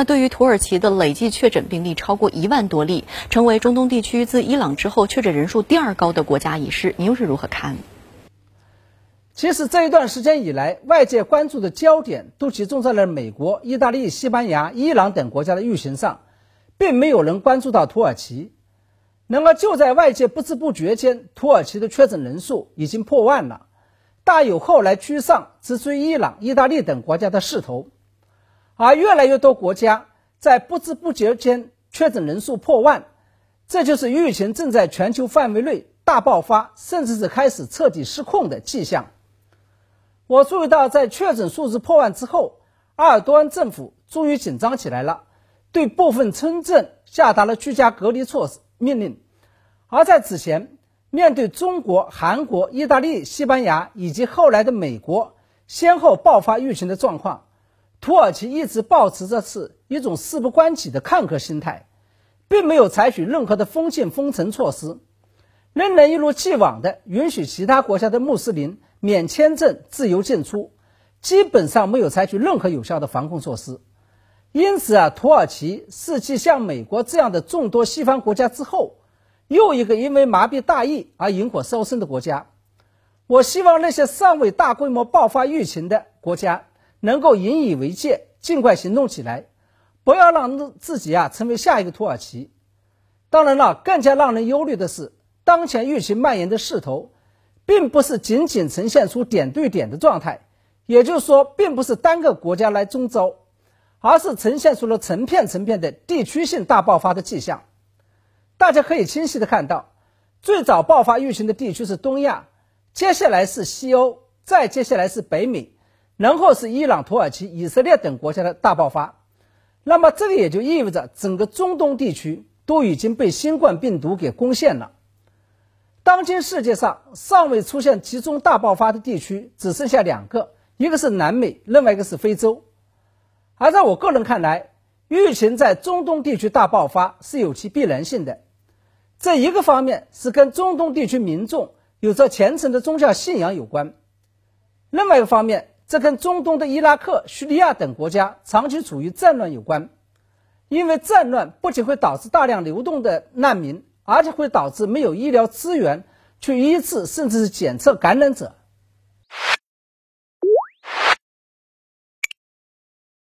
那对于土耳其的累计确诊病例超过一万多例，成为中东地区自伊朗之后确诊人数第二高的国家一事，您又是如何看？其实这一段时间以来，外界关注的焦点都集中在了美国、意大利、西班牙、伊朗等国家的疫情上，并没有人关注到土耳其。那么就在外界不知不觉间，土耳其的确诊人数已经破万了，大有后来居上直追伊朗、意大利等国家的势头。而越来越多国家在不知不觉间确诊人数破万，这就是疫情正在全球范围内大爆发，甚至是开始彻底失控的迹象。我注意到，在确诊数字破万之后，阿尔多安政府终于紧张起来了，对部分村镇下达了居家隔离措施命令。而在此前，面对中国、韩国、意大利、西班牙以及后来的美国先后爆发疫情的状况，土耳其一直保持着是一种事不关己的看客心态，并没有采取任何的封禁封城措施，仍然一如既往的允许其他国家的穆斯林。免签证自由进出，基本上没有采取任何有效的防控措施。因此啊，土耳其是继像美国这样的众多西方国家之后，又一个因为麻痹大意而引火烧身的国家。我希望那些尚未大规模爆发疫情的国家能够引以为戒，尽快行动起来，不要让自己啊成为下一个土耳其。当然了，更加让人忧虑的是，当前疫情蔓延的势头。并不是仅仅呈现出点对点的状态，也就是说，并不是单个国家来中招，而是呈现出了成片成片的地区性大爆发的迹象。大家可以清晰的看到，最早爆发疫情的地区是东亚，接下来是西欧，再接下来是北美，然后是伊朗、土耳其、以色列等国家的大爆发。那么，这个也就意味着整个中东地区都已经被新冠病毒给攻陷了。当今世界上尚未出现集中大爆发的地区只剩下两个，一个是南美，另外一个是非洲。而在我个人看来，疫情在中东地区大爆发是有其必然性的。这一个方面是跟中东地区民众有着虔诚的宗教信仰有关；另外一个方面，这跟中东的伊拉克、叙利亚等国家长期处于战乱有关。因为战乱不仅会导致大量流动的难民。而且会导致没有医疗资源去医治甚至是检测感染者，